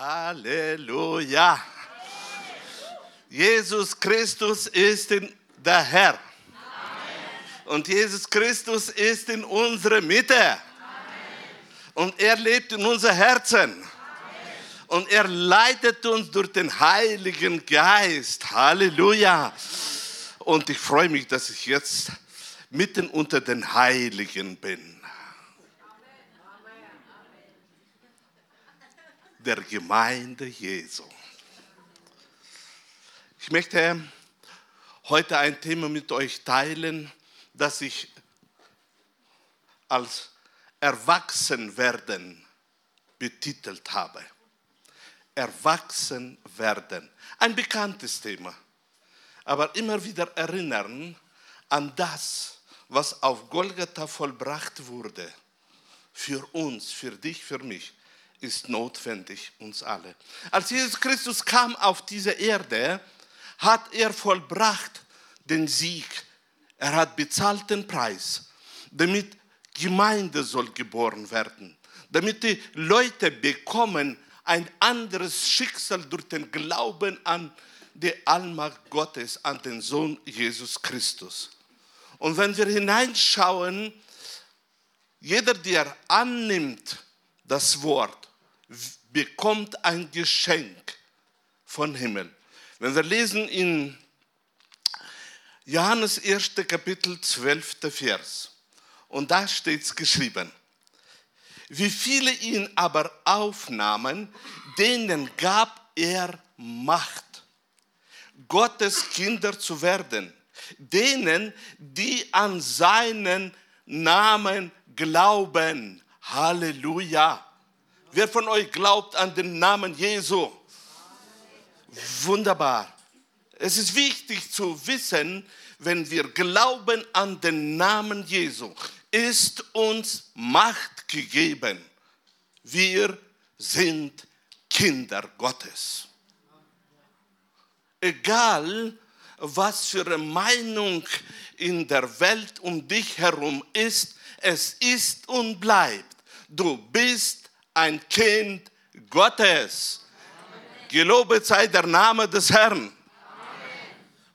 Halleluja. Jesus Christus ist der Herr. Und Jesus Christus ist in unserer Mitte. Und er lebt in unser Herzen. Und er leitet uns durch den Heiligen Geist. Halleluja. Und ich freue mich, dass ich jetzt mitten unter den Heiligen bin. Der Gemeinde Jesu. Ich möchte heute ein Thema mit euch teilen, das ich als Erwachsenwerden betitelt habe. Erwachsenwerden. Ein bekanntes Thema. Aber immer wieder erinnern an das, was auf Golgatha vollbracht wurde. Für uns, für dich, für mich ist notwendig, uns alle. Als Jesus Christus kam auf diese Erde, hat er vollbracht den Sieg. Er hat bezahlt den Preis, damit Gemeinde soll geboren werden, damit die Leute bekommen ein anderes Schicksal durch den Glauben an die Allmacht Gottes, an den Sohn Jesus Christus. Und wenn wir hineinschauen, jeder, der annimmt das Wort, bekommt ein Geschenk von Himmel. Wenn wir lesen in Johannes 1. Kapitel 12. Vers, und da steht es geschrieben, wie viele ihn aber aufnahmen, denen gab er Macht, Gottes Kinder zu werden, denen, die an seinen Namen glauben. Halleluja. Wer von euch glaubt an den Namen Jesu? Wunderbar. Es ist wichtig zu wissen, wenn wir glauben an den Namen Jesu, ist uns Macht gegeben. Wir sind Kinder Gottes. Egal, was für eine Meinung in der Welt um dich herum ist, es ist und bleibt. Du bist ein Kind Gottes. Gelobet sei der Name des Herrn.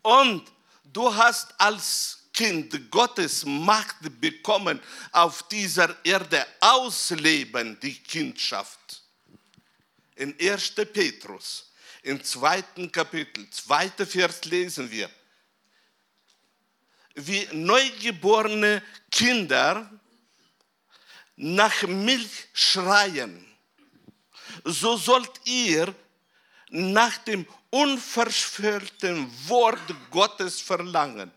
Und du hast als Kind Gottes Macht bekommen, auf dieser Erde ausleben die Kindschaft. In 1. Petrus, im zweiten Kapitel, zweiter Vers lesen wir, wie neugeborene Kinder nach Milch schreien, so sollt ihr nach dem unverschwörten Wort Gottes verlangen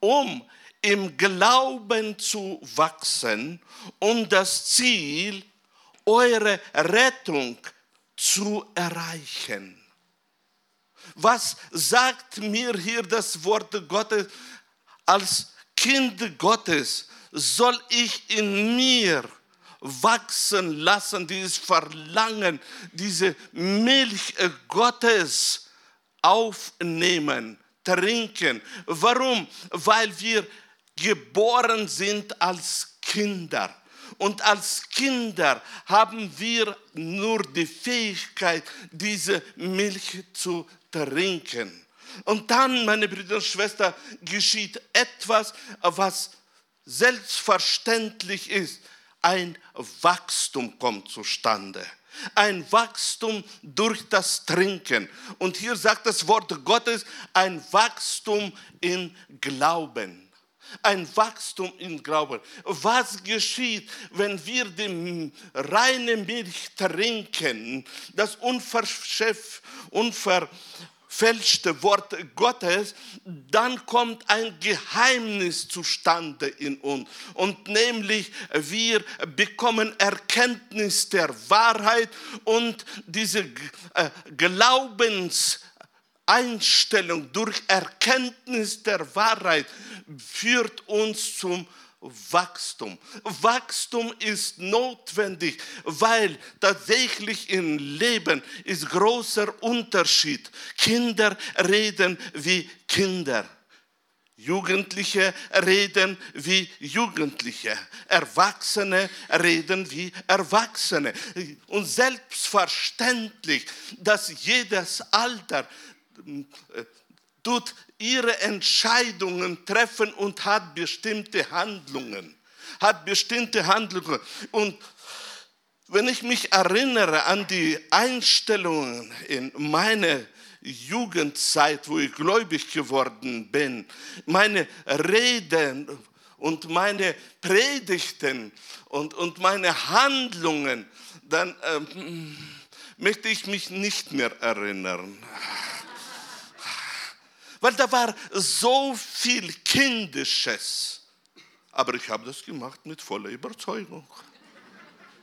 um im Glauben zu wachsen und das Ziel, eure Rettung zu erreichen. Was sagt mir hier das Wort Gottes? Als Kind Gottes soll ich in mir wachsen lassen, dieses Verlangen, diese Milch Gottes aufnehmen trinken. Warum? Weil wir geboren sind als Kinder. Und als Kinder haben wir nur die Fähigkeit, diese Milch zu trinken. Und dann, meine Brüder und Schwestern, geschieht etwas, was selbstverständlich ist. Ein Wachstum kommt zustande ein Wachstum durch das Trinken. Und hier sagt das Wort Gottes, ein Wachstum in Glauben. Ein Wachstum in Glauben. Was geschieht, wenn wir die reine Milch trinken, das unverschäft, unver, fälschte Wort Gottes, dann kommt ein Geheimnis zustande in uns. Und nämlich wir bekommen Erkenntnis der Wahrheit und diese äh, Glaubenseinstellung durch Erkenntnis der Wahrheit führt uns zum Wachstum. Wachstum ist notwendig, weil tatsächlich im Leben ist großer Unterschied. Kinder reden wie Kinder. Jugendliche reden wie Jugendliche, Erwachsene reden wie Erwachsene. Und selbstverständlich, dass jedes Alter tut ihre Entscheidungen treffen und hat bestimmte Handlungen, hat bestimmte Handlungen. Und wenn ich mich erinnere an die Einstellungen in meine Jugendzeit, wo ich gläubig geworden bin, meine Reden und meine Predigten und, und meine Handlungen, dann ähm, möchte ich mich nicht mehr erinnern. Weil da war so viel Kindisches. Aber ich habe das gemacht mit voller Überzeugung.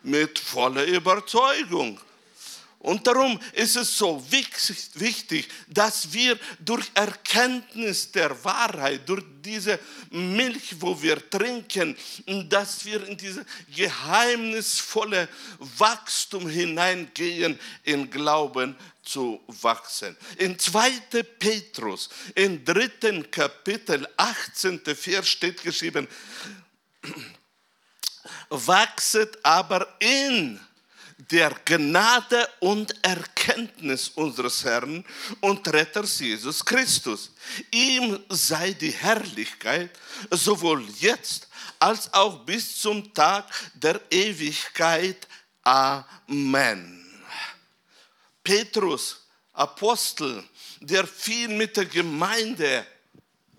Mit voller Überzeugung. Und darum ist es so wichtig, dass wir durch Erkenntnis der Wahrheit, durch diese Milch, wo wir trinken, dass wir in diese geheimnisvolle Wachstum hineingehen, in Glauben zu wachsen. In 2. Petrus, im dritten Kapitel, 18. Vers steht geschrieben, wachset aber in der Gnade und Erkenntnis unseres Herrn und Retters Jesus Christus. Ihm sei die Herrlichkeit sowohl jetzt als auch bis zum Tag der Ewigkeit. Amen. Petrus, Apostel, der viel mit der Gemeinde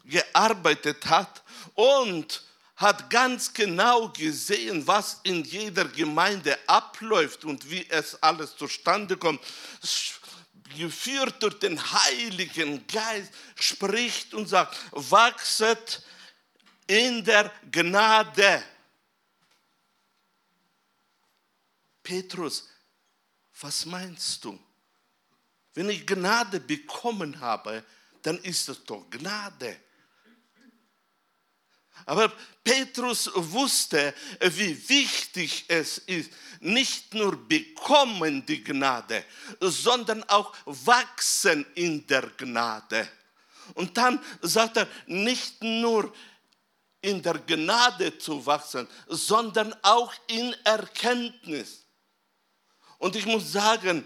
gearbeitet hat und hat ganz genau gesehen, was in jeder Gemeinde abläuft und wie es alles zustande kommt. Geführt durch den Heiligen Geist spricht und sagt, wachset in der Gnade. Petrus, was meinst du? Wenn ich Gnade bekommen habe, dann ist es doch Gnade. Aber Petrus wusste, wie wichtig es ist, nicht nur bekommen die Gnade, sondern auch wachsen in der Gnade. Und dann sagt er, nicht nur in der Gnade zu wachsen, sondern auch in Erkenntnis. Und ich muss sagen,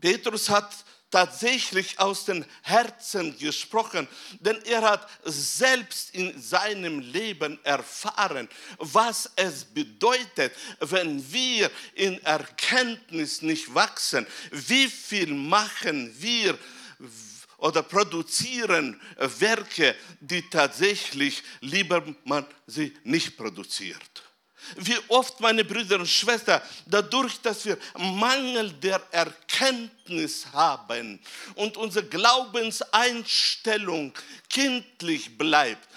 Petrus hat tatsächlich aus dem Herzen gesprochen, denn er hat selbst in seinem Leben erfahren, was es bedeutet, wenn wir in Erkenntnis nicht wachsen. Wie viel machen wir oder produzieren Werke, die tatsächlich lieber man sie nicht produziert. Wie oft, meine Brüder und Schwestern, dadurch, dass wir Mangel der Erkenntnis haben und unsere Glaubenseinstellung kindlich bleibt,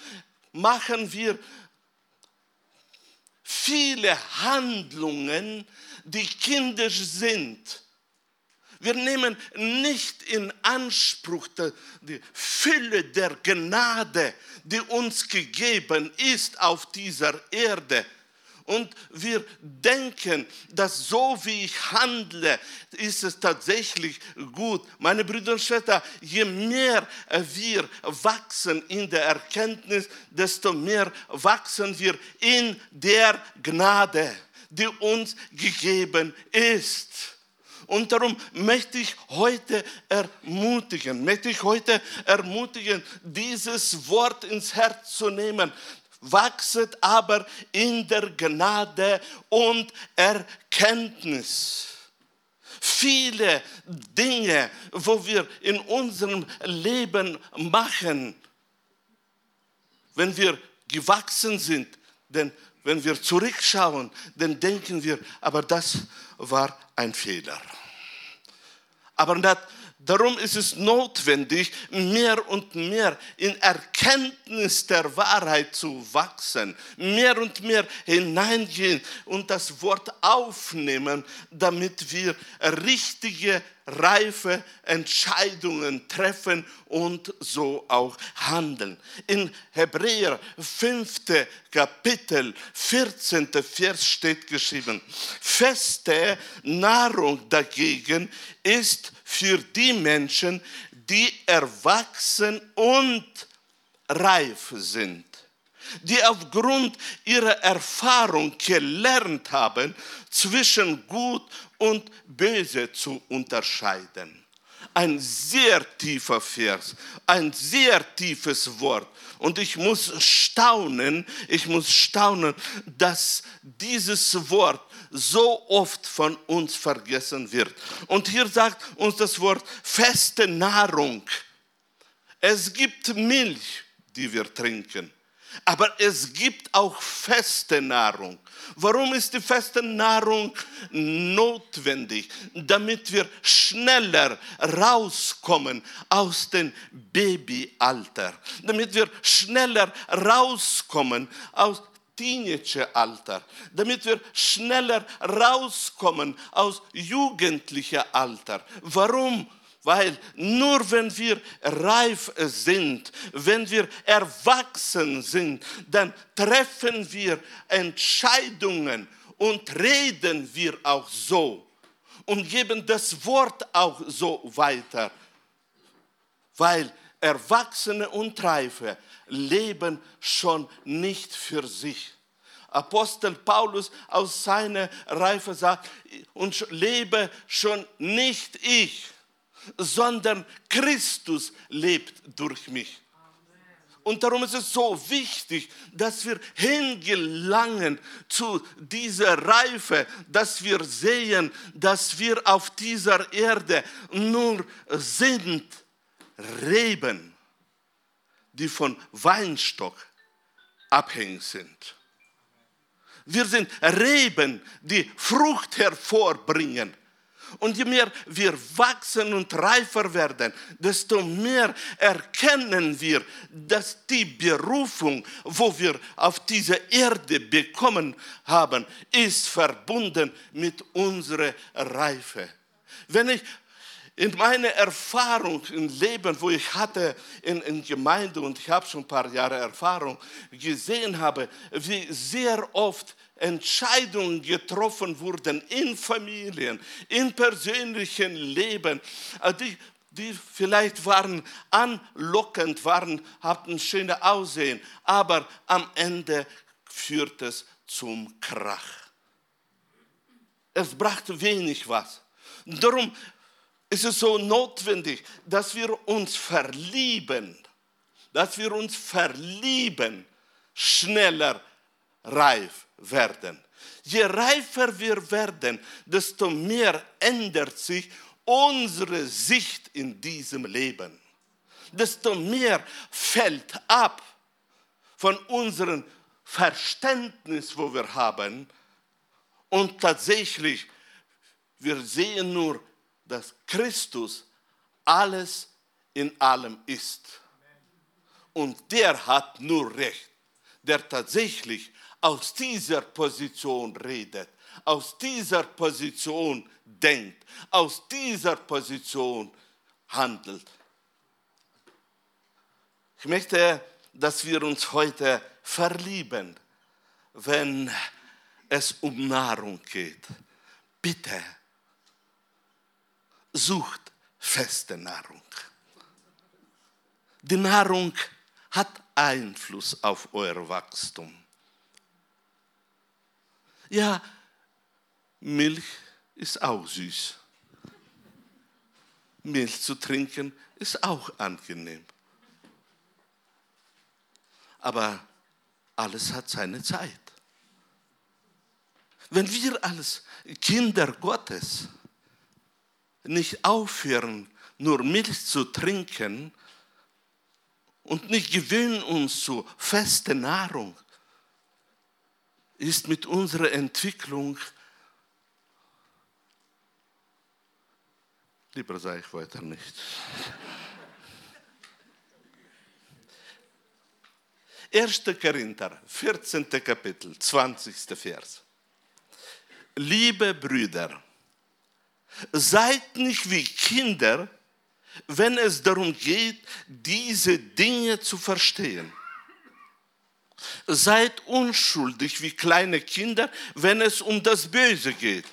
machen wir viele Handlungen, die kindisch sind. Wir nehmen nicht in Anspruch die Fülle der Gnade, die uns gegeben ist auf dieser Erde und wir denken, dass so wie ich handle, ist es tatsächlich gut. Meine Brüder und Schwestern, je mehr wir wachsen in der Erkenntnis, desto mehr wachsen wir in der Gnade, die uns gegeben ist. Und darum möchte ich heute ermutigen, möchte ich heute ermutigen, dieses Wort ins Herz zu nehmen, wachset aber in der Gnade und Erkenntnis. Viele Dinge, wo wir in unserem Leben machen, wenn wir gewachsen sind, denn wenn wir zurückschauen, dann denken wir, aber das war ein Fehler. Aber das, Darum ist es notwendig, mehr und mehr in Erkenntnis der Wahrheit zu wachsen, mehr und mehr hineingehen und das Wort aufnehmen, damit wir richtige, reife Entscheidungen treffen und so auch handeln. In Hebräer 5. Kapitel 14. Vers steht geschrieben, feste Nahrung dagegen ist für die Menschen, die erwachsen und reif sind, die aufgrund ihrer Erfahrung gelernt haben, zwischen Gut und Böse zu unterscheiden. Ein sehr tiefer Vers, ein sehr tiefes Wort. Und ich muss staunen, ich muss staunen, dass dieses Wort so oft von uns vergessen wird. Und hier sagt uns das Wort feste Nahrung. Es gibt Milch, die wir trinken. Aber es gibt auch feste Nahrung. Warum ist die feste Nahrung notwendig? Damit wir schneller rauskommen aus dem Babyalter. Damit wir schneller rauskommen aus Teenageralter, damit wir schneller rauskommen aus jugendlicher Alter. Warum? Weil nur wenn wir reif sind, wenn wir erwachsen sind, dann treffen wir Entscheidungen und reden wir auch so und geben das Wort auch so weiter. Weil Erwachsene und Reife leben schon nicht für sich. Apostel Paulus aus seiner Reife sagt, und lebe schon nicht ich, sondern Christus lebt durch mich. Und darum ist es so wichtig, dass wir hingelangen zu dieser Reife, dass wir sehen, dass wir auf dieser Erde nur sind Reben, die von Weinstock abhängig sind. Wir sind Reben, die Frucht hervorbringen. Und je mehr wir wachsen und reifer werden, desto mehr erkennen wir, dass die Berufung, wo wir auf dieser Erde bekommen haben, ist verbunden mit unserer Reife. Wenn ich in meiner Erfahrung im Leben, wo ich hatte in, in Gemeinde und ich habe schon ein paar Jahre Erfahrung gesehen habe, wie sehr oft Entscheidungen getroffen wurden in Familien, in persönlichen Leben, äh, die, die vielleicht waren anlockend, waren, hatten schöne Aussehen, aber am Ende führt es zum Krach. Es brachte wenig was. Darum ist es so notwendig, dass wir uns verlieben, dass wir uns verlieben, schneller reif werden. Je reifer wir werden, desto mehr ändert sich unsere Sicht in diesem Leben. Desto mehr fällt ab von unserem Verständnis, wo wir haben. Und tatsächlich, wir sehen nur dass Christus alles in allem ist. Und der hat nur recht, der tatsächlich aus dieser Position redet, aus dieser Position denkt, aus dieser Position handelt. Ich möchte, dass wir uns heute verlieben, wenn es um Nahrung geht. Bitte sucht feste Nahrung. Die Nahrung hat Einfluss auf euer Wachstum. Ja, Milch ist auch süß. Milch zu trinken ist auch angenehm. Aber alles hat seine Zeit. Wenn wir als Kinder Gottes nicht aufhören, nur Milch zu trinken und nicht gewöhnen uns zu fester Nahrung, ist mit unserer Entwicklung, lieber sage ich weiter nicht. Erste Korinther, 14. Kapitel, 20. Vers. Liebe Brüder, Seid nicht wie Kinder, wenn es darum geht, diese Dinge zu verstehen. Seid unschuldig wie kleine Kinder, wenn es um das Böse geht.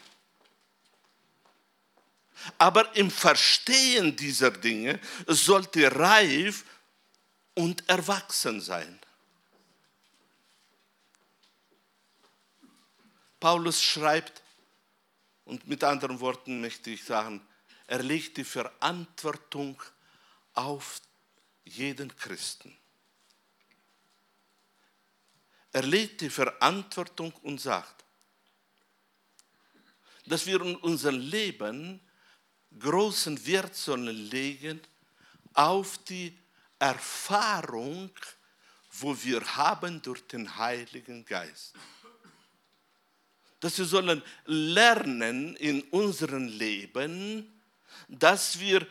Aber im Verstehen dieser Dinge sollt ihr reif und erwachsen sein. Paulus schreibt, und mit anderen Worten möchte ich sagen, er legt die Verantwortung auf jeden Christen. Er legt die Verantwortung und sagt, dass wir in unserem Leben großen Wert sollen legen auf die Erfahrung, wo wir haben durch den Heiligen Geist. Dass wir sollen lernen in unserem Leben, dass wir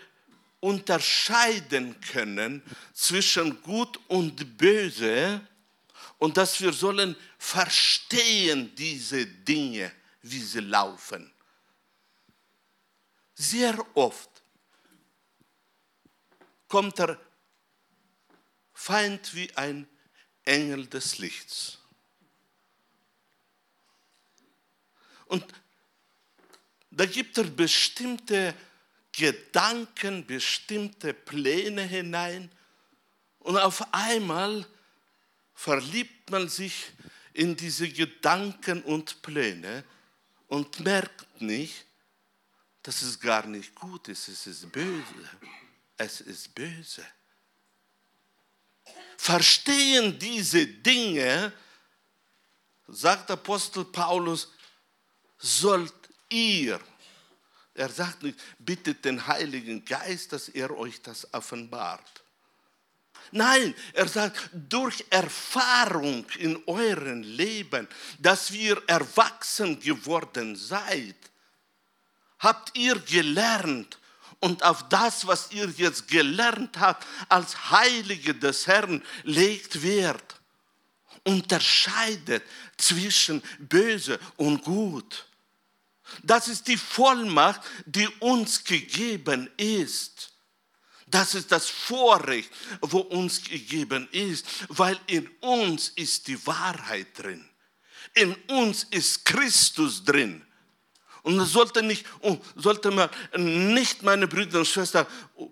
unterscheiden können zwischen gut und böse und dass wir sollen verstehen diese Dinge, wie sie laufen. Sehr oft kommt der Feind wie ein Engel des Lichts. Und da gibt es bestimmte Gedanken, bestimmte Pläne hinein. Und auf einmal verliebt man sich in diese Gedanken und Pläne und merkt nicht, dass es gar nicht gut ist, es ist böse. Es ist böse. Verstehen diese Dinge, sagt Apostel Paulus, sollt ihr, er sagt nicht, bittet den Heiligen Geist, dass er euch das offenbart. Nein, er sagt, durch Erfahrung in eurem Leben, dass wir erwachsen geworden seid, habt ihr gelernt und auf das, was ihr jetzt gelernt habt, als Heilige des Herrn, legt Wert. Unterscheidet zwischen böse und gut. Das ist die Vollmacht, die uns gegeben ist. Das ist das Vorrecht, wo uns gegeben ist, weil in uns ist die Wahrheit drin. In uns ist Christus drin. Und das sollte, nicht, oh, sollte man nicht, meine Brüder und Schwestern, oh,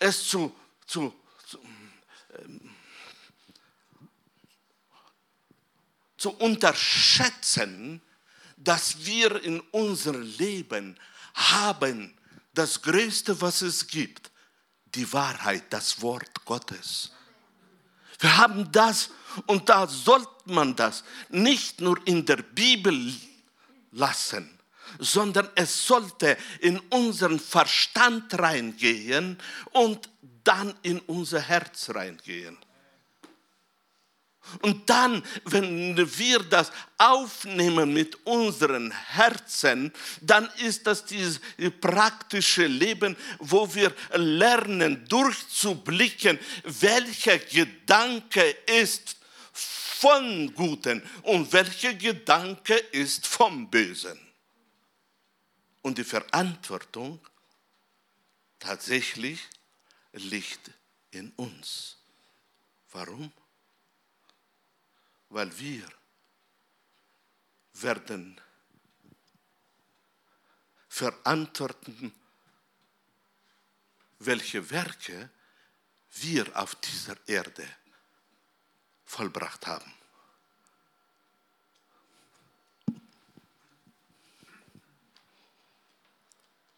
es zu, zu, zu, zu unterschätzen, dass wir in unserem Leben haben das Größte, was es gibt, die Wahrheit, das Wort Gottes. Wir haben das und da sollte man das nicht nur in der Bibel lassen, sondern es sollte in unseren Verstand reingehen und dann in unser Herz reingehen. Und dann, wenn wir das aufnehmen mit unseren Herzen, dann ist das dieses praktische Leben, wo wir lernen durchzublicken, welcher Gedanke ist von Guten und welcher Gedanke ist vom Bösen. Und die Verantwortung tatsächlich liegt in uns. Warum? Weil wir werden verantworten, welche Werke wir auf dieser Erde vollbracht haben.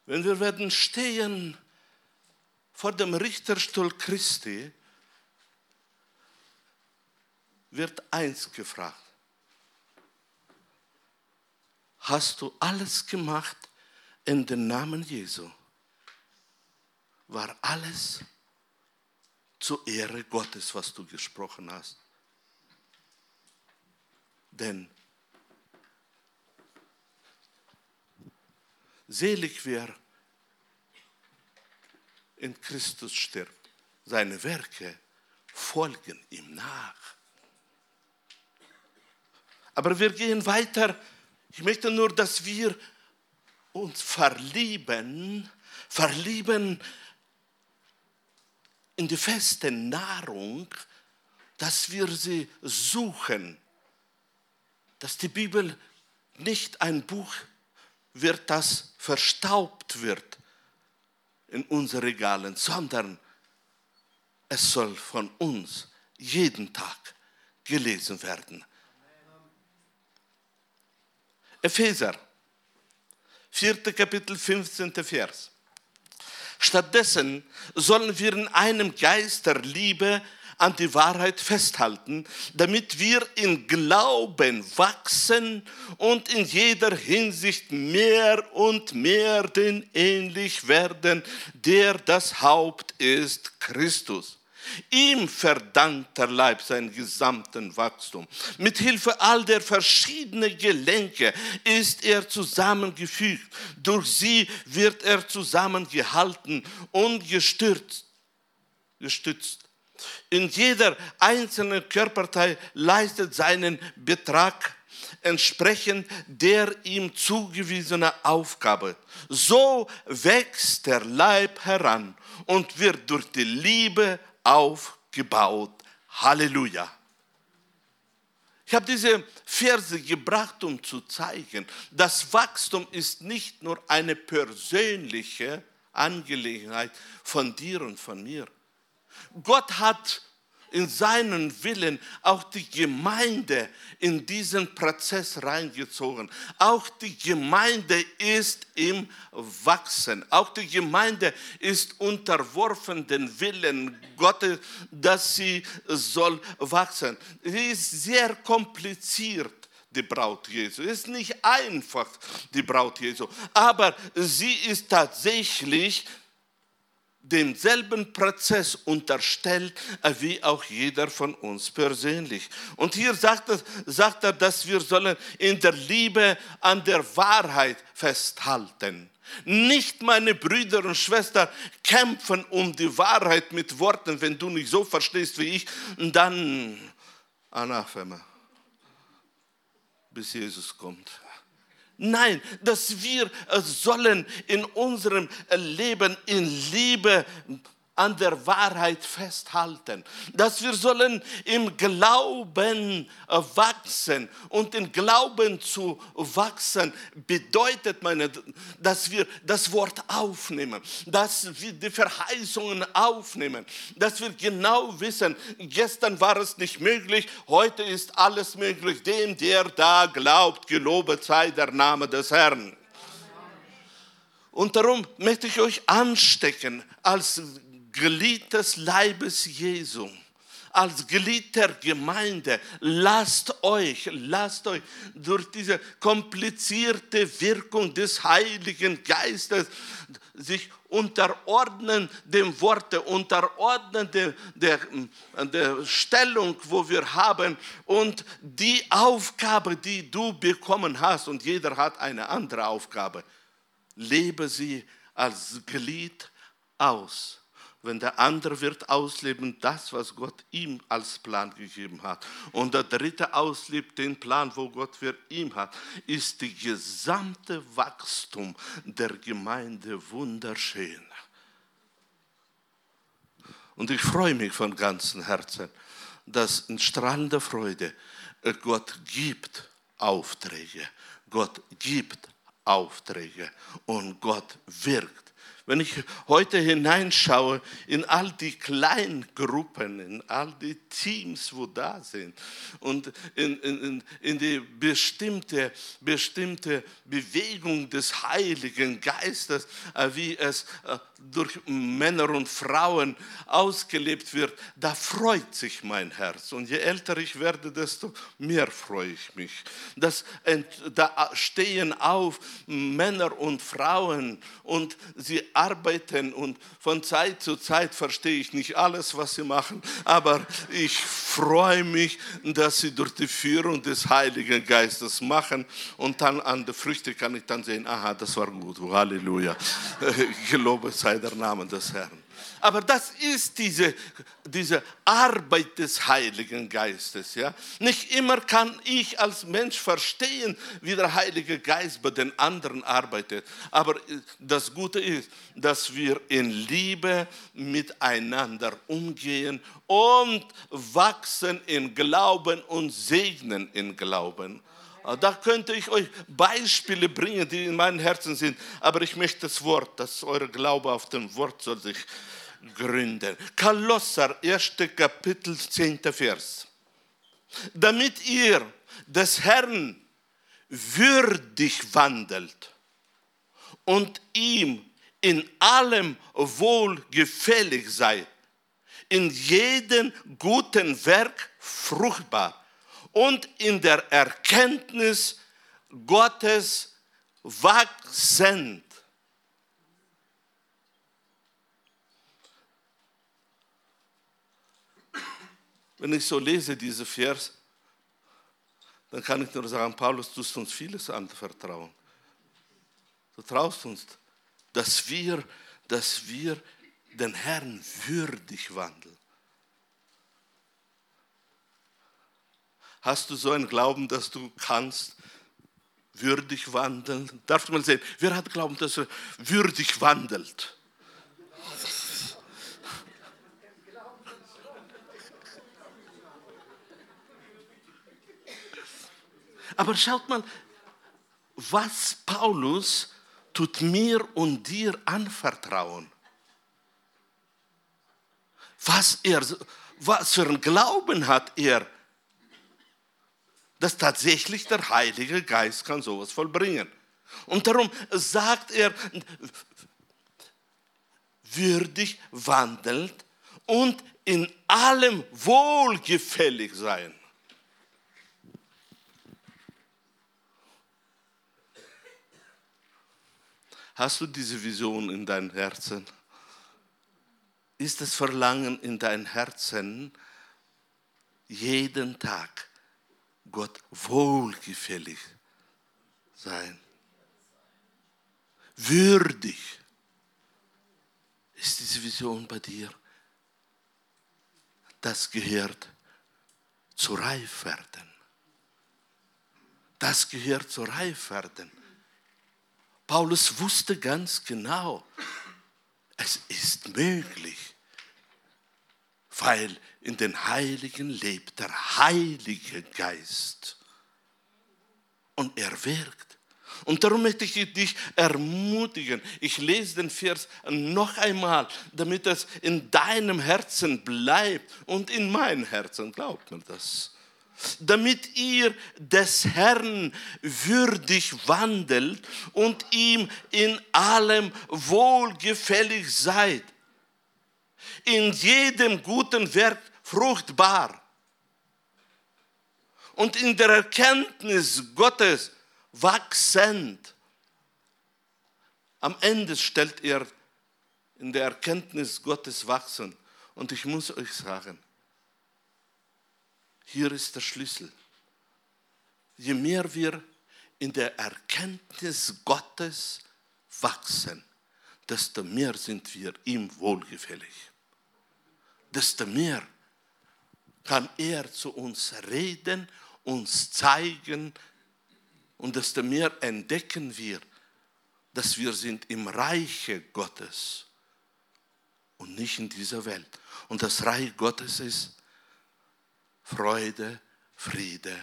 Wenn wir werden stehen vor dem Richterstuhl Christi, wird eins gefragt. Hast du alles gemacht in den Namen Jesu? War alles zur Ehre Gottes, was du gesprochen hast? Denn selig wer in Christus stirbt, seine Werke folgen ihm nach. Aber wir gehen weiter. Ich möchte nur, dass wir uns verlieben, verlieben in die feste Nahrung, dass wir sie suchen dass die Bibel nicht ein Buch wird, das verstaubt wird in unseren Regalen, sondern es soll von uns jeden Tag gelesen werden. Epheser, 4. Kapitel, 15. Vers. Stattdessen sollen wir in einem Geist der Liebe an die Wahrheit festhalten, damit wir in Glauben wachsen und in jeder Hinsicht mehr und mehr den ähnlich werden, der das Haupt ist, Christus. Ihm verdankt der Leib seinen gesamten Wachstum. Mit Hilfe all der verschiedenen Gelenke ist er zusammengefügt. Durch sie wird er zusammengehalten und gestützt. gestützt. In jeder einzelnen Körperteil leistet seinen Betrag entsprechend der ihm zugewiesenen Aufgabe. So wächst der Leib heran und wird durch die Liebe aufgebaut. Halleluja. Ich habe diese Verse gebracht, um zu zeigen, das Wachstum ist nicht nur eine persönliche Angelegenheit von dir und von mir. Gott hat in seinen Willen auch die Gemeinde in diesen Prozess reingezogen. Auch die Gemeinde ist im Wachsen. Auch die Gemeinde ist unterworfen den Willen Gottes, dass sie soll wachsen. Sie ist sehr kompliziert die Braut Jesu. Es ist nicht einfach, die Braut Jesu, aber sie ist tatsächlich demselben Prozess unterstellt, wie auch jeder von uns persönlich. Und hier sagt er, sagt er, dass wir sollen in der Liebe an der Wahrheit festhalten. Nicht meine Brüder und Schwestern kämpfen um die Wahrheit mit Worten, wenn du nicht so verstehst wie ich, dann Anathema, bis Jesus kommt. Nein, dass wir äh, sollen in unserem äh, Leben in Liebe an der Wahrheit festhalten, dass wir sollen im Glauben äh, wachsen und im Glauben zu wachsen bedeutet, meine, dass wir das Wort aufnehmen, dass wir die Verheißungen aufnehmen, dass wir genau wissen, gestern war es nicht möglich, heute ist alles möglich, dem der da glaubt, gelobet sei der Name des Herrn. Und darum möchte ich euch anstecken als Glied des Leibes Jesu, als Glied der Gemeinde, lasst euch, lasst euch durch diese komplizierte Wirkung des Heiligen Geistes sich unterordnen dem Worte, unterordnen der, der, der Stellung, wo wir haben und die Aufgabe, die du bekommen hast, und jeder hat eine andere Aufgabe, lebe sie als Glied aus wenn der andere wird ausleben das, was Gott ihm als Plan gegeben hat. Und der dritte auslebt den Plan, wo Gott für ihn hat, ist die gesamte Wachstum der Gemeinde wunderschön. Und ich freue mich von ganzem Herzen, dass in strahlender Freude Gott gibt Aufträge. Gott gibt Aufträge und Gott wirkt wenn ich heute hineinschaue in all die kleinen Gruppen, in all die Teams, wo da sind und in, in, in die bestimmte, bestimmte Bewegung des Heiligen Geistes, äh, wie es äh, durch Männer und Frauen ausgelebt wird, da freut sich mein Herz. Und je älter ich werde, desto mehr freue ich mich. Das, da stehen auf Männer und Frauen und sie arbeiten und von Zeit zu Zeit verstehe ich nicht alles, was sie machen, aber ich freue mich, dass sie durch die Führung des Heiligen Geistes machen und dann an der Früchte kann ich dann sehen, aha, das war gut, Halleluja, gelobe sei der Name des Herrn. Aber das ist diese, diese Arbeit des Heiligen Geistes. Ja? Nicht immer kann ich als Mensch verstehen, wie der Heilige Geist bei den anderen arbeitet. Aber das Gute ist, dass wir in Liebe miteinander umgehen und wachsen in Glauben und segnen in Glauben. Da könnte ich euch Beispiele bringen, die in meinem Herzen sind. Aber ich möchte das Wort, dass eure Glaube auf dem Wort soll sich gründen. Kolosser, 1. Kapitel, 10. Vers. Damit ihr des Herrn würdig wandelt und ihm in allem wohlgefällig seid, in jedem guten Werk fruchtbar und in der Erkenntnis Gottes wachsend. Wenn ich so lese, diese Vers, dann kann ich nur sagen, Paulus, du tust uns vieles anvertrauen. Du traust uns, dass wir, dass wir den Herrn würdig wandeln. Hast du so einen Glauben, dass du kannst würdig wandeln? Darf man sehen, wer hat Glauben, dass er würdig wandelt? Aber schaut mal, was Paulus tut mir und dir anvertrauen. Was, er, was für einen Glauben hat er, dass tatsächlich der Heilige Geist kann sowas vollbringen. Und darum sagt er, würdig wandelt und in allem wohlgefällig sein. Hast du diese Vision in deinem Herzen? Ist das Verlangen in deinem Herzen, jeden Tag Gott wohlgefällig sein? Würdig ist diese Vision bei dir? Das gehört zu Reifwerden. Das gehört zu Reifwerden. Paulus wusste ganz genau, es ist möglich, weil in den Heiligen lebt der Heilige Geist und er wirkt. Und darum möchte ich dich ermutigen. Ich lese den Vers noch einmal, damit es in deinem Herzen bleibt und in meinem Herzen. Glaubt mir das damit ihr des Herrn würdig wandelt und ihm in allem wohlgefällig seid, in jedem guten Werk fruchtbar und in der Erkenntnis Gottes wachsend. Am Ende stellt er in der Erkenntnis Gottes wachsen. Und ich muss euch sagen, hier ist der Schlüssel. Je mehr wir in der Erkenntnis Gottes wachsen, desto mehr sind wir ihm wohlgefällig. Desto mehr kann er zu uns reden, uns zeigen und desto mehr entdecken wir, dass wir sind im Reiche Gottes und nicht in dieser Welt. Und das Reich Gottes ist Freude, Friede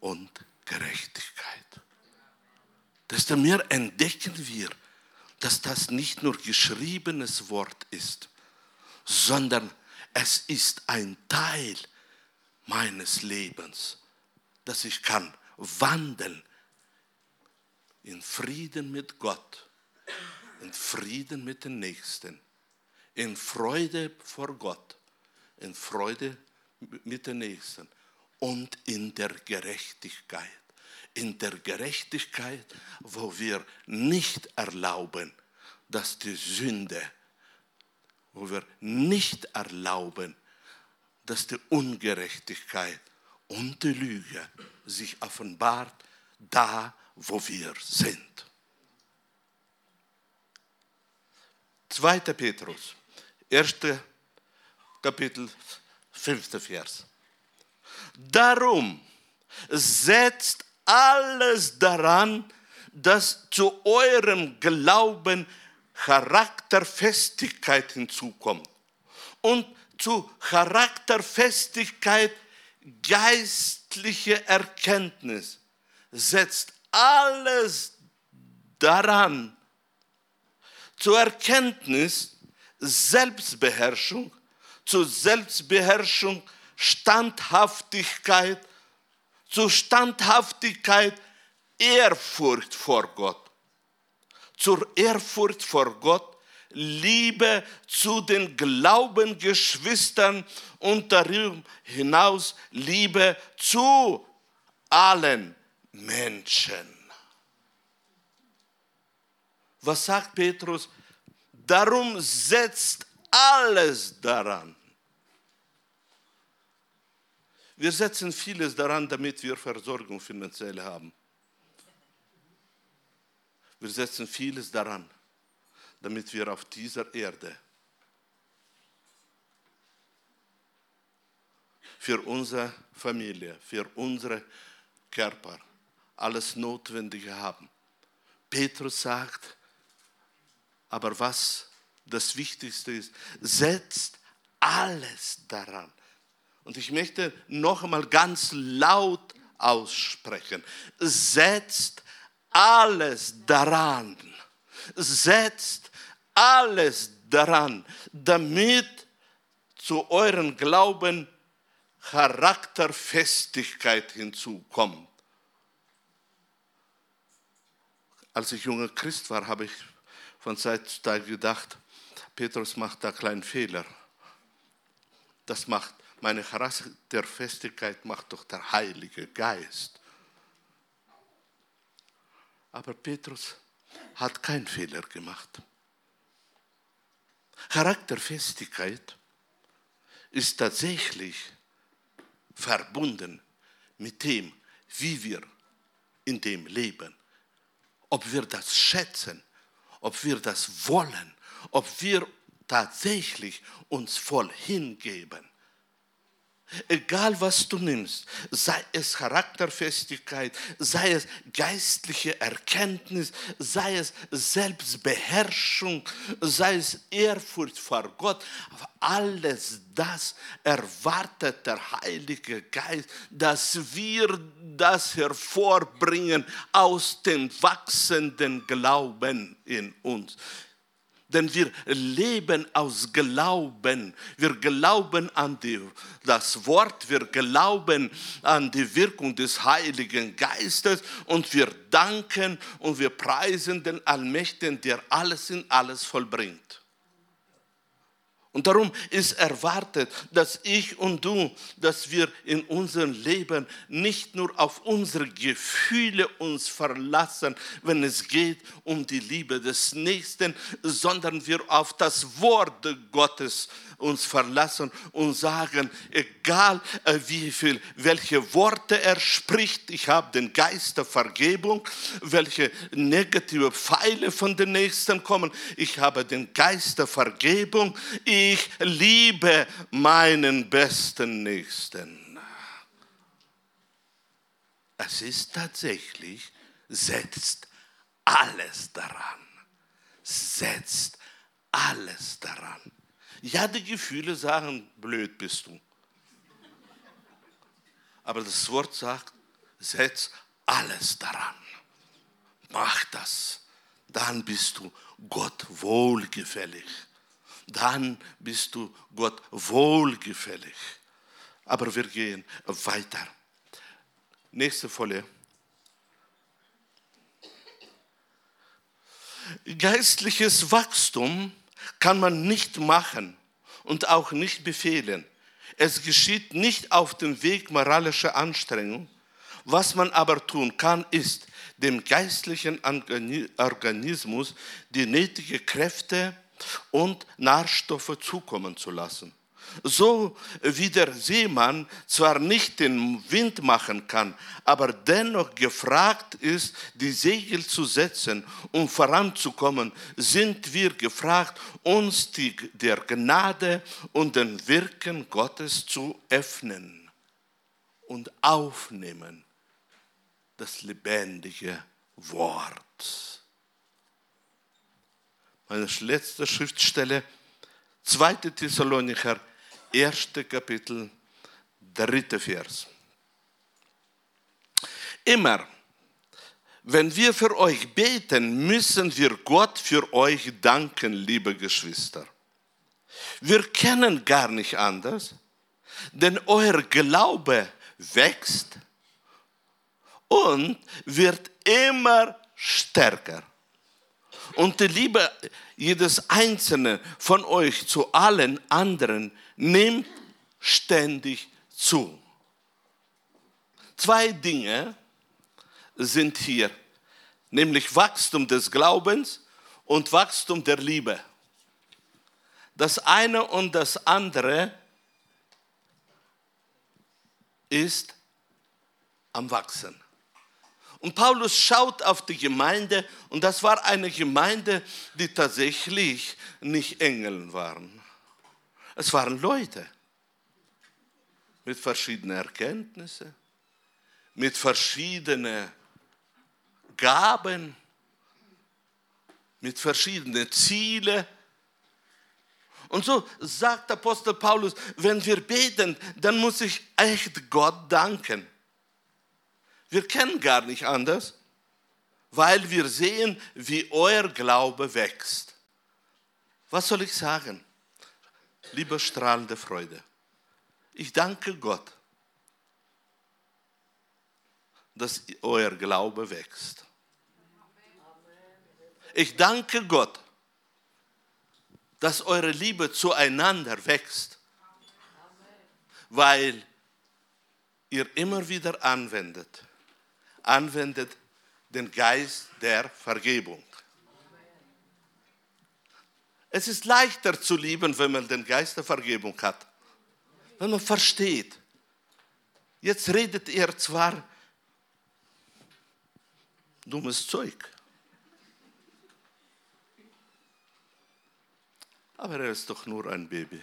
und Gerechtigkeit. Desto mehr entdecken wir, dass das nicht nur geschriebenes Wort ist, sondern es ist ein Teil meines Lebens, dass ich kann wandeln in Frieden mit Gott, in Frieden mit den Nächsten, in Freude vor Gott, in Freude mit den Nächsten und in der Gerechtigkeit. In der Gerechtigkeit, wo wir nicht erlauben, dass die Sünde, wo wir nicht erlauben, dass die Ungerechtigkeit und die Lüge sich offenbart, da wo wir sind. 2. Petrus, 1. Kapitel Fünfter Vers. Darum setzt alles daran, dass zu eurem Glauben Charakterfestigkeit hinzukommt. Und zu Charakterfestigkeit geistliche Erkenntnis. Setzt alles daran. Zur Erkenntnis Selbstbeherrschung, zur Selbstbeherrschung Standhaftigkeit, zur Standhaftigkeit Ehrfurcht vor Gott, zur Ehrfurcht vor Gott Liebe zu den Glaubengeschwistern und darüber hinaus Liebe zu allen Menschen. Was sagt Petrus? Darum setzt alles daran. Wir setzen vieles daran, damit wir Versorgung finanziell haben. Wir setzen vieles daran, damit wir auf dieser Erde für unsere Familie, für unsere Körper alles Notwendige haben. Petrus sagt, aber was das Wichtigste ist, setzt alles daran. Und ich möchte noch einmal ganz laut aussprechen. Setzt alles daran. Setzt alles daran, damit zu euren Glauben Charakterfestigkeit hinzukommt. Als ich junger Christ war, habe ich von Zeit zu Zeit gedacht, Petrus macht da einen kleinen Fehler. Das macht meine Charakterfestigkeit macht doch der Heilige Geist. Aber Petrus hat keinen Fehler gemacht. Charakterfestigkeit ist tatsächlich verbunden mit dem, wie wir in dem leben. Ob wir das schätzen ob wir das wollen, ob wir tatsächlich uns voll hingeben. Egal was du nimmst, sei es Charakterfestigkeit, sei es geistliche Erkenntnis, sei es Selbstbeherrschung, sei es Ehrfurcht vor Gott, alles das erwartet der Heilige Geist, dass wir das hervorbringen aus dem wachsenden Glauben in uns. Denn wir leben aus Glauben. Wir glauben an die, das Wort, wir glauben an die Wirkung des Heiligen Geistes und wir danken und wir preisen den Allmächtigen, der alles in alles vollbringt. Und darum ist erwartet, dass ich und du, dass wir in unserem Leben nicht nur auf unsere Gefühle uns verlassen, wenn es geht um die Liebe des Nächsten, sondern wir auf das Wort Gottes uns verlassen und sagen, egal äh, wie viel, welche Worte er spricht, ich habe den Geist der Vergebung, welche negative Pfeile von den Nächsten kommen, ich habe den Geist der Vergebung, ich liebe meinen besten Nächsten. Es ist tatsächlich, setzt alles daran. Setzt alles daran. Ja, die Gefühle sagen, blöd bist du. Aber das Wort sagt, setz alles daran. Mach das. Dann bist du Gott wohlgefällig. Dann bist du Gott wohlgefällig. Aber wir gehen weiter. Nächste Folie. Geistliches Wachstum kann man nicht machen und auch nicht befehlen. Es geschieht nicht auf dem Weg moralischer Anstrengung. Was man aber tun kann, ist, dem geistlichen Organismus die nötigen Kräfte und Nährstoffe zukommen zu lassen so wie der Seemann zwar nicht den Wind machen kann, aber dennoch gefragt ist, die Segel zu setzen, um voranzukommen, sind wir gefragt, uns die, der Gnade und den Wirken Gottes zu öffnen und aufnehmen, das lebendige Wort. Meine letzte Schriftstelle, 2. Thessalonicher erste Kapitel, dritte Vers. Immer, wenn wir für euch beten, müssen wir Gott für euch danken, liebe Geschwister. Wir kennen gar nicht anders, denn euer Glaube wächst und wird immer stärker. Und die Liebe jedes Einzelnen von euch zu allen anderen nimmt ständig zu. Zwei Dinge sind hier, nämlich Wachstum des Glaubens und Wachstum der Liebe. Das eine und das andere ist am Wachsen. Und Paulus schaut auf die Gemeinde und das war eine Gemeinde, die tatsächlich nicht Engeln waren. Es waren Leute mit verschiedenen Erkenntnissen, mit verschiedenen Gaben, mit verschiedenen Zielen. Und so sagt Apostel Paulus, wenn wir beten, dann muss ich echt Gott danken. Wir kennen gar nicht anders, weil wir sehen, wie euer Glaube wächst. Was soll ich sagen? Liebe strahlende Freude, ich danke Gott, dass euer Glaube wächst. Ich danke Gott, dass eure Liebe zueinander wächst, weil ihr immer wieder anwendet, anwendet den Geist der Vergebung. Es ist leichter zu lieben, wenn man den Geist der Vergebung hat, wenn man versteht. Jetzt redet ihr zwar dummes Zeug, aber er ist doch nur ein Baby.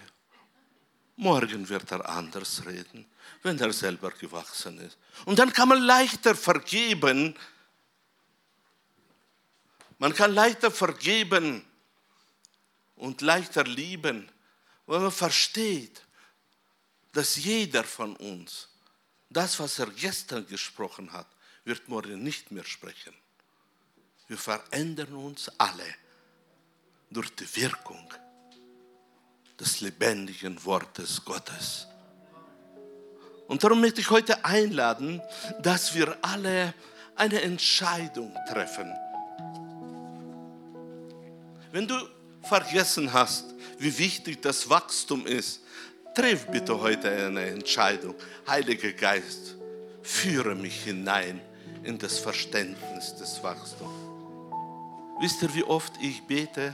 Morgen wird er anders reden, wenn er selber gewachsen ist. Und dann kann man leichter vergeben. Man kann leichter vergeben und leichter lieben, weil man versteht, dass jeder von uns das, was er gestern gesprochen hat, wird morgen nicht mehr sprechen. Wir verändern uns alle durch die Wirkung des lebendigen Wortes Gottes. Und darum möchte ich heute einladen, dass wir alle eine Entscheidung treffen. Wenn du vergessen hast, wie wichtig das Wachstum ist, triff bitte heute eine Entscheidung. Heiliger Geist, führe mich hinein in das Verständnis des Wachstums. Wisst ihr, wie oft ich bete?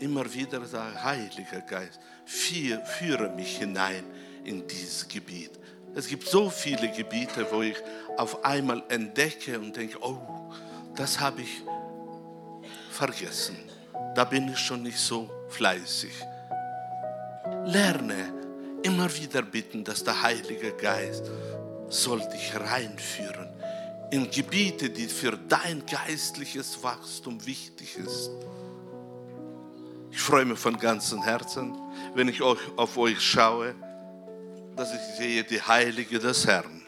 Immer wieder sage, Heiliger Geist, führe mich hinein in dieses Gebiet. Es gibt so viele Gebiete, wo ich auf einmal entdecke und denke, oh, das habe ich vergessen. Da bin ich schon nicht so fleißig. Lerne immer wieder bitten, dass der Heilige Geist soll dich reinführen in Gebiete, die für dein geistliches Wachstum wichtig ist. Ich freue mich von ganzem Herzen, wenn ich auf euch schaue, dass ich sehe die Heilige des Herrn.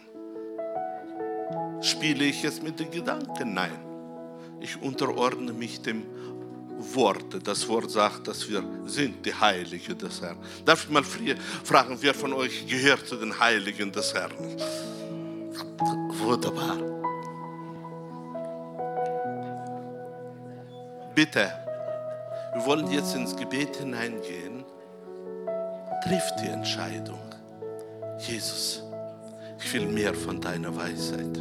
Spiele ich jetzt mit den Gedanken? Nein. Ich unterordne mich dem Worte. Das Wort sagt, dass wir sind die Heilige des Herrn. Darf ich mal fragen, wer von euch gehört zu den Heiligen des Herrn? Wunderbar. Bitte, wir wollen jetzt ins Gebet hineingehen. Triff die Entscheidung. Jesus, ich will mehr von deiner Weisheit.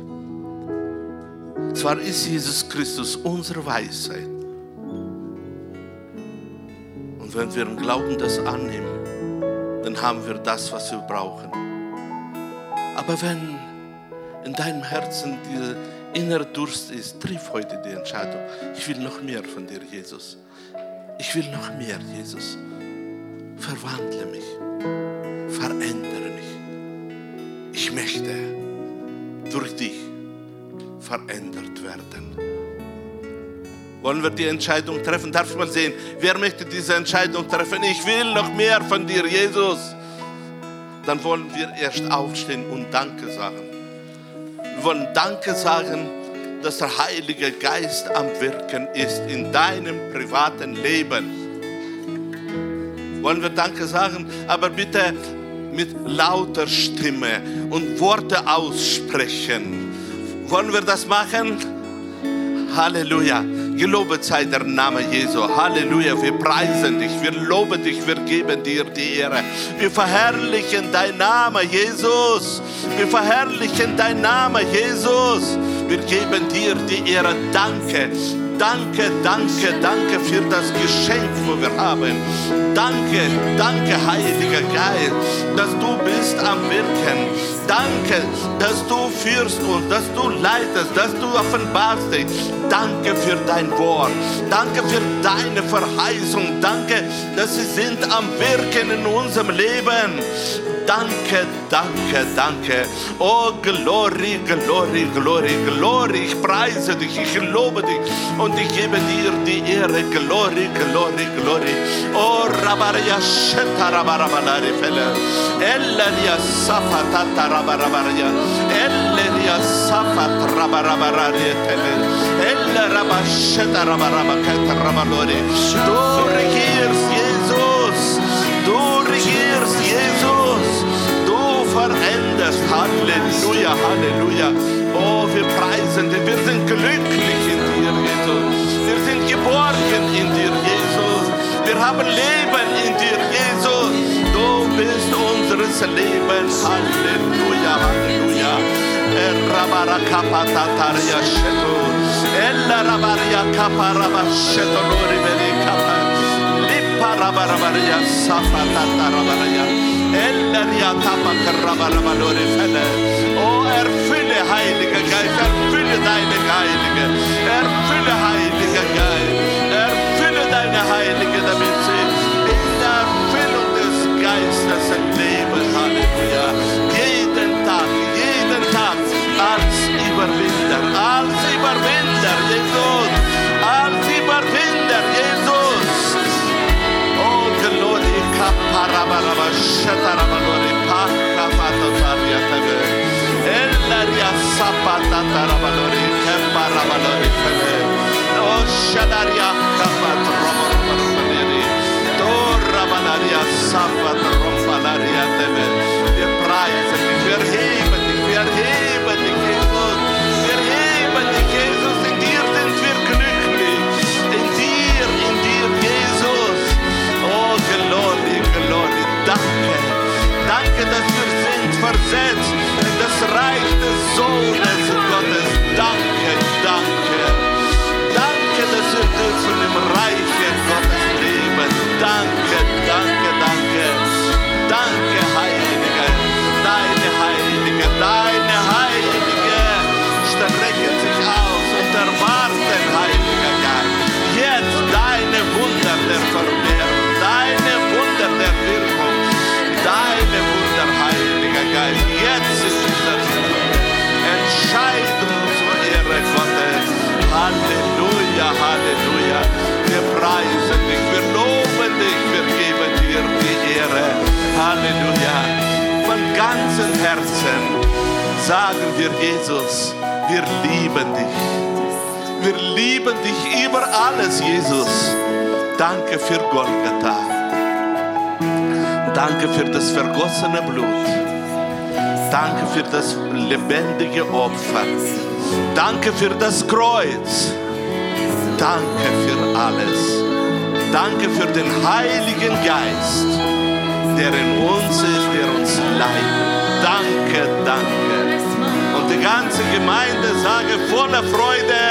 Zwar ist Jesus Christus unsere Weisheit, wenn wir im Glauben das annehmen, dann haben wir das, was wir brauchen. Aber wenn in deinem Herzen dieser innere Durst ist, triff heute die Entscheidung. Ich will noch mehr von dir, Jesus. Ich will noch mehr, Jesus. Verwandle mich, verändere mich. Ich möchte durch dich verändert werden wollen wir die Entscheidung treffen. Darf ich mal sehen, wer möchte diese Entscheidung treffen? Ich will noch mehr von dir, Jesus. Dann wollen wir erst aufstehen und Danke sagen. Wir wollen Danke sagen, dass der Heilige Geist am Wirken ist in deinem privaten Leben. wollen wir Danke sagen, aber bitte mit lauter Stimme und Worte aussprechen. Wollen wir das machen? Halleluja. Gelobet sei der Name Jesu. Halleluja. Wir preisen dich, wir loben dich, wir geben dir die Ehre. Wir verherrlichen dein Name, Jesus. Wir verherrlichen dein Name, Jesus. Wir geben dir die Ehre. Danke. Danke, danke, danke für das Geschenk, wo wir haben. Danke, danke, Heiliger Geist, dass du bist am Wirken. Danke, dass du führst uns, dass du leitest, dass du offenbarst dich. Danke für dein Wort. Danke für deine Verheißung. Danke, dass sie sind am Wirken in unserem Leben. Danke, danke, danke. Oh, Glory, Glory, Glory, Glory. Ich preise dich, ich lobe dich und ich gebe dir die Ehre. Glory, Glory, Glory. Oh, Rabaria, Sheta, Rabarabalari, Felle. Elleria, Safa, Tata, Rabarabaria. Elleria, Safa, Rabarabaria, Tele. Elle, Rabasheta, Rabarabakata, Rabalori. Du regierst, Jesus. Du regierst, Jesus. Veränderst. Halleluja, Halleluja. Oh, wir preisen dich. Wir sind glücklich in dir, Jesus. Wir sind geborgen in dir, Jesus. Wir haben Leben in dir, Jesus. Du bist unseres Lebens. Halleluja, Halleluja. Rabarakapatataria shetu. Ella rabaria kaparaba shetu lori veri kapa. Liparabarabaria sapatatarabaria. Ella ria kapa karabarabalori felle. Oh, erfülle, Heiliger Geist, erfülle deine Heilige. Erfülle, Heiliger Geist. Erfülle deine Heilige, damit sie in der Erfüllung des Geistes leben. Halleluja. Jeden Tag, jeden Tag als Überwinder, als Überwinder, glory, glory. Danke. Danke, dass wir sind versetzt in das Reich des Sohnes Halleluja. Von ganzem Herzen sagen wir Jesus, wir lieben dich. Wir lieben dich über alles, Jesus. Danke für Golgatha. Danke für das vergossene Blut. Danke für das lebendige Opfer. Danke für das Kreuz. Danke für alles. Danke für den Heiligen Geist, der in uns ist, der uns leitet. Danke, danke. Und die ganze Gemeinde sage voller Freude,